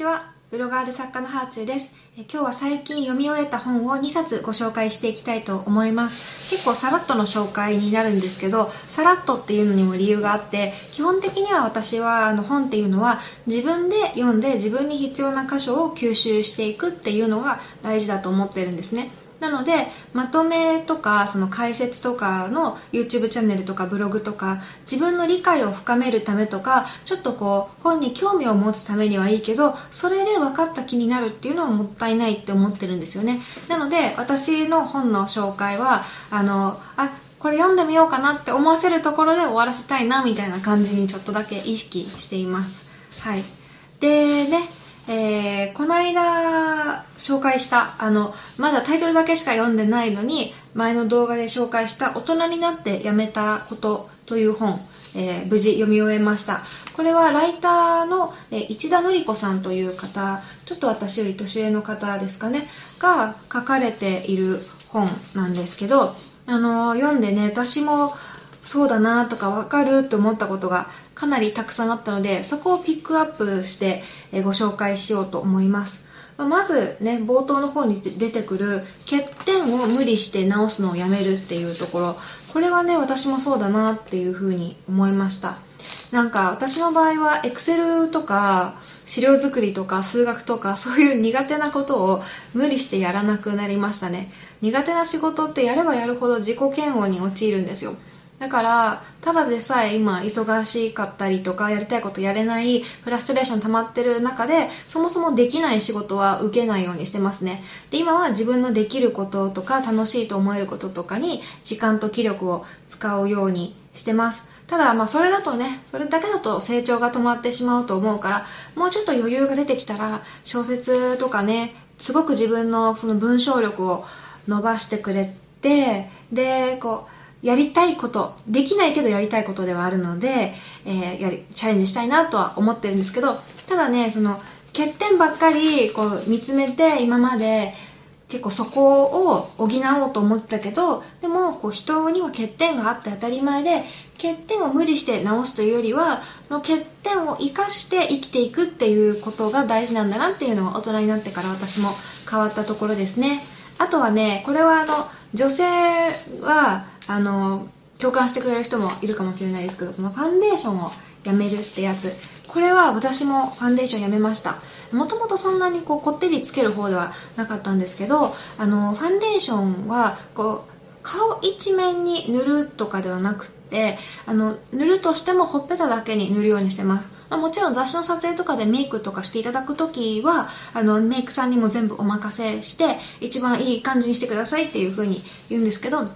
ちは。ブロガール作家のハーチューです。え今日は最近読み終えた本を2冊ご紹介していきたいと思います。結構さらっとの紹介になるんですけど、さらっとっていうのにも理由があって、基本的には私はあの本っていうのは自分で読んで自分に必要な箇所を吸収していくっていうのが大事だと思ってるんですね。なので、まとめとか、その解説とかの YouTube チャンネルとかブログとか、自分の理解を深めるためとか、ちょっとこう、本に興味を持つためにはいいけど、それで分かった気になるっていうのはもったいないって思ってるんですよね。なので、私の本の紹介は、あの、あ、これ読んでみようかなって思わせるところで終わらせたいな、みたいな感じにちょっとだけ意識しています。はい。でね、えー、この間紹介した、あの、まだタイトルだけしか読んでないのに、前の動画で紹介した大人になってやめたことという本、えー無事読み終えました。これはライターの、えー市田典子さんという方、ちょっと私より年上の方ですかね、が書かれている本なんですけど、あの読んでね、私もそうだなとかわかるって思ったことがかなりたくさんあったので、そこをピックアップしてご紹介しようと思います。まあまずね、冒頭の方に出てくる欠点を無理して直すのをやめるっていうところ、これはね、私もそうだなっていうふうに思いました。なんか私の場合は Excel とか資料作りとか数学とかそういう苦手なことを無理してやらなくなりましたね。苦手な仕事ってやればやるほど自己嫌悪に陥るんですよ。だから、ただでさえ今忙しかったりとか、やりたいことやれない、フラストレーション溜まってる中で、そもそもできない仕事は受けないようにしてますね。で、今は自分のできることとか、楽しいと思えることとかに、時間と気力を使うようにしてます。ただ、まあ、それだとね、それだけだと成長が止まってしまうと思うから、もうちょっと余裕が出てきたら、小説とかね、すごく自分のその文章力を伸ばしてくれて、で、こう、やりたいこと、できないけどやりたいことではあるので、えーやり、チャレンジしたいなとは思ってるんですけど、ただね、その、欠点ばっかり、こう、見つめて、今まで、結構そこを補おうと思ったけど、でも、こう、人には欠点があって当たり前で、欠点を無理して直すというよりは、その欠点を活かして生きていくっていうことが大事なんだなっていうのが大人になってから私も変わったところですね。あとはね、これはあの、女性は、あの、共感してくれる人もいるかもしれないですけど、そのファンデーションをやめるってやつ。これは私もファンデーションやめました。もともとそんなにこう、こってりつける方ではなかったんですけど、あの、ファンデーションは、こ、顔一面に塗るとかではなくて、あの、塗るとしてもほっぺただけに塗るようにしてます。ま、もちろん雑誌の撮影とかでメイクとかしていただくときは、あの、メイクさんにも全部お任せして、一番いい感じにしてくださいっていう風に言うんですけど、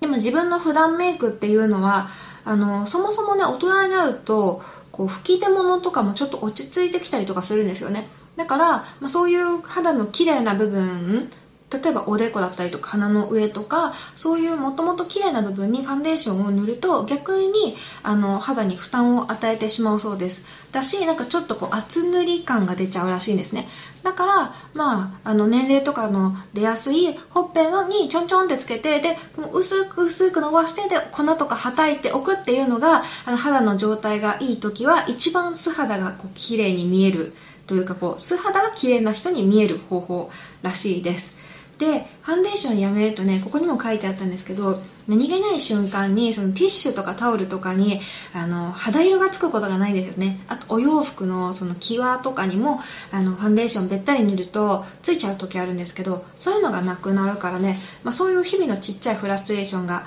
でも自分の普段メイクっていうのは、あの、そもそもね、大人になると、こう、吹き出物とかもちょっと落ち着いてきたりとかするんですよね。だから、まあ、そういう肌の綺麗な部分、例えばおでこだったりとか鼻の上とか、そういうもともと綺麗な部分にファンデーションを塗ると逆にあの肌に負担を与えてしまうそうです。だし、なんかちょっとこう厚塗り感が出ちゃうらしいんですね。だから、まあ、あの年齢とかの出やすいほっぺのにちょんちょんってつけて、で、薄く薄く伸ばして、で、粉とかはたいておくっていうのが、あの肌の状態がいい時は一番素肌がこう綺麗に見えるというかこう素肌が綺麗な人に見える方法らしいです。で、ファンデーションやめるとね、ここにも書いてあったんですけど、何気ない瞬間に、そのティッシュとかタオルとかに、あの、肌色がつくことがないんですよね。あと、お洋服のその際とかにも、あの、ファンデーションべったり塗ると、ついちゃう時あるんですけど、そういうのがなくなるからね、まあそういう日々のちっちゃいフラストレーションが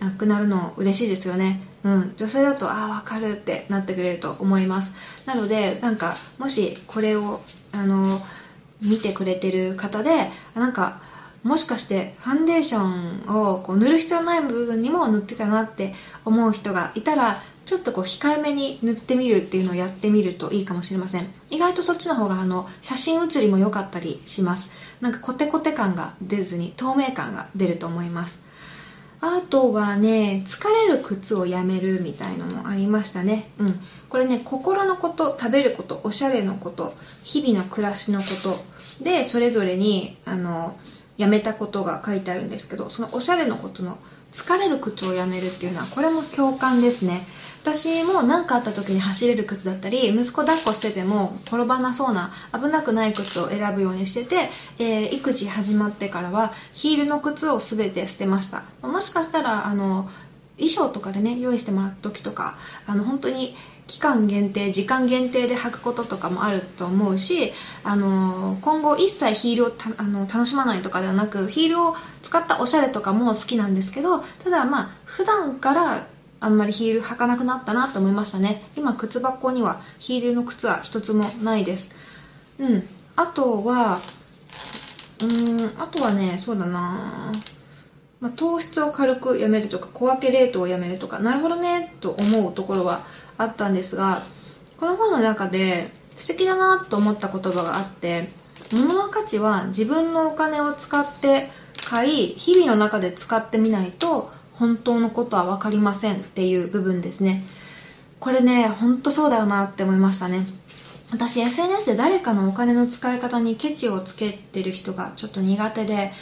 なくなるの嬉しいですよね。うん。女性だと、ああ、わかるってなってくれると思います。なので、なんか、もしこれを、あの、見てくれてる方で、なんか、もしかしてファンデーションをこう塗る必要ない部分にも塗ってたなって思う人がいたら、ちょっとこう控えめに塗ってみるっていうのをやってみるといいかもしれません。意外とそっちの方があの、写真写りも良かったりします。なんかコテコテ感が出ずに透明感が出ると思います。あとはね、疲れる靴をやめるみたいのもありましたね。うん。これね、心のこと、食べること、おしゃれのこと、日々の暮らしのことで、それぞれに、あの、やめたことが書いてあるんですけど、そのおしゃれのことの疲れる靴をやめるっていうのは、これも共感ですね。私も何かあった時に走れる靴だったり息子抱っこしてても転ばなそうな危なくない靴を選ぶようにしてて、えー、育児始まってからはヒールの靴を全て捨てましたもしかしたらあの衣装とかでね用意してもらった時とかあの本当に期間限定時間限定で履くこととかもあると思うし、あの今後一切ヒールをあの楽しまないとかではなくヒールを使ったおしゃれとかも好きなんですけどただまあ普段からあんまりヒール履かなくなったなと思いましたね。今靴箱にはヒールの靴は一つもないです。うん。あとはうんあとはねそうだな。まあ、糖質を軽くやめるとか小分け冷凍をやめるとかなるほどねと思うところはあったんですがこの本の中で素敵だなと思った言葉があって物の価値は自分のお金を使って買い日々の中で使ってみないと本当のことは分かりませんっていう部分ですね。これねほんとそうだよなって思いましたね。私 SNS で誰かのお金の使い方にケチをつけてる人がちょっと苦手で、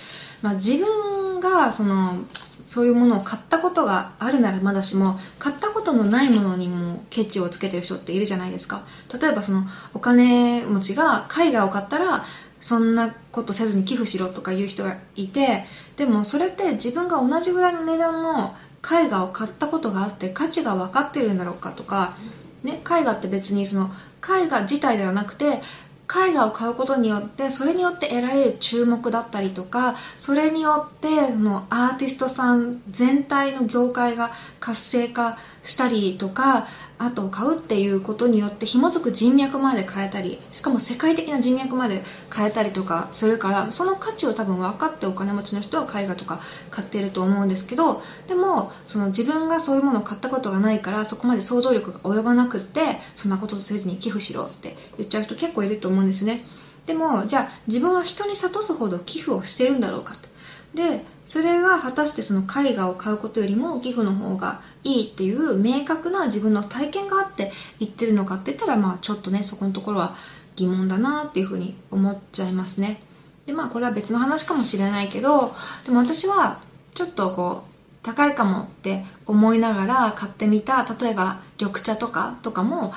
まあ、自分がそのそういうものを買ったことがあるならまだしも買ったことのないものにもケチをつけてる人っているじゃないですか。例えばそのお金持ちが絵画を買ったらそんなことせずに寄付しろとか言う人がいてでもそれって自分が同じぐらいの値段の絵画を買ったことがあって価値が分かってるんだろうかとか、ね、絵画って別にその絵画自体ではなくて絵画を買うことによってそれによって得られる注目だったりとかそれによってのアーティストさん全体の業界が活性化したりとかアートを買うっていうことによって紐づく人脈まで変えたりしかも世界的な人脈まで変えたりとかするからその価値を多分分かってお金持ちの人は絵画とか買ってると思うんですけどでもその自分がそういうものを買ったことがないからそこまで想像力が及ばなくってそんなことせずに寄付しろって言っちゃう人結構いると思うんですよね。でもじゃあ自分は人に諭すほど寄付をしてるんだろうかと。でそれが果たしてその絵画を買うことよりも寄付の方がいいっていう明確な自分の体験があって言ってるのかって言ったらまあちょっとねそこのところは疑問だなっていうふうに思っちゃいますね。でまあこれは別の話かもしれないけどでも私はちょっとこう高いかもって思いながら買ってみた例えば緑茶とかとかも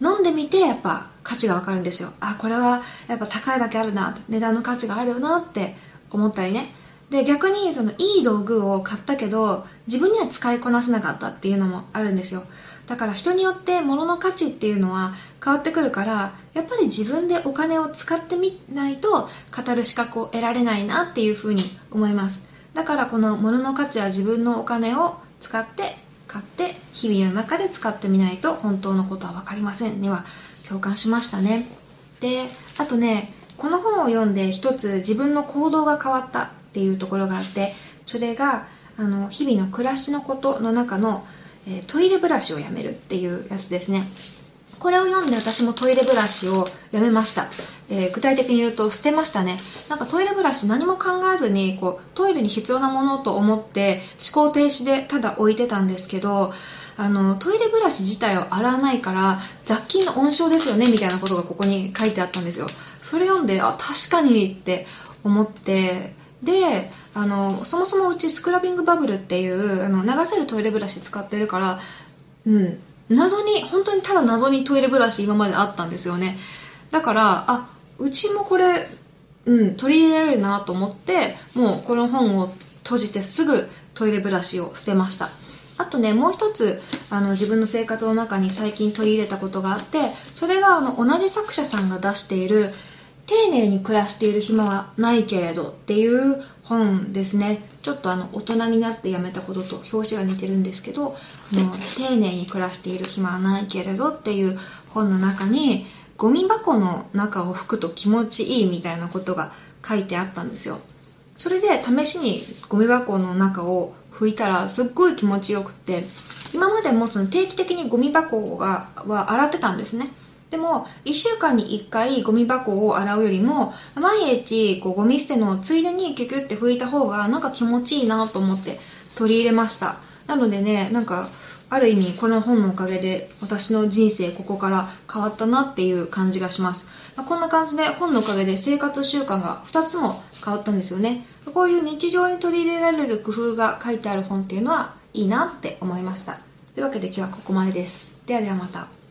飲んでみてやっぱ価値がわかるんですよ。あこれはやっぱ高いだけあるな値段の価値があるよなって思ったりね。で逆にそのいい道具を買ったけど自分には使いこなせなかったっていうのもあるんですよ。だから人によって物の価値っていうのは変わってくるからやっぱり自分でお金を使ってみないと語る資格を得られないなっていうふうに思います。だからこの物の価値は自分のお金を使って買って日々の中で使ってみないと本当のことは分かりませんには共感しましたね。であとねこの本を読んで一つ自分の行動が変わった。っていうところがあってそれがあの日々の暮らしのことの中の、えー、トイレブラシをやめるっていうやつですね。これを読んで私もトイレブラシをやめました、えー、具体的に言うと捨てましたね。なんかトイレブラシ何も考えずにこうトイレに必要なものと思って思考停止でただ置いてたんですけどあのトイレブラシ自体を洗わないから雑菌の温床ですよねみたいなことがここに書いてあったんですよ。それ読んであ確かにって思ってであのそもそもうちスクラビングバブルっていうあの流せるトイレブラシ使ってるからうん謎に本当にただ謎にトイレブラシ今まであったんですよね。だからあうちもこれうん取り入れられるなと思ってもうこの本を閉じてすぐトイレブラシを捨てました。あとねもう一つあの自分の生活の中に最近取り入れたことがあってそれがあの同じ作者さんが出している丁寧に暮らしている暇はないけれどっていう本ですね。ちょっとあの大人になってやめたことと表紙が似てるんですけどもう丁寧に暮らしている暇はないけれどっていう本の中にゴミ箱の中を拭くと気持ちいいみたいなことが書いてあったんですよ。それで試しにゴミ箱の中を拭いたらすっごい気持ちよくって今までもその定期的にゴミ箱がは洗ってたんですね。でも、1週間に1回ゴミ箱を洗うよりも、毎日こうゴミ捨てのついでにキュキュって拭いた方がなんか気持ちいいなと思って取り入れました。なのでね、なんか、ある意味この本のおかげで私の人生ここから変わったなっていう感じがします。まあ、こんな感じで本のおかげで生活習慣が2つも変わったんですよね。こういう日常に取り入れられる工夫が書いてある本っていうのはいいなって思いました。というわけで今日はここまでです。ではではまた。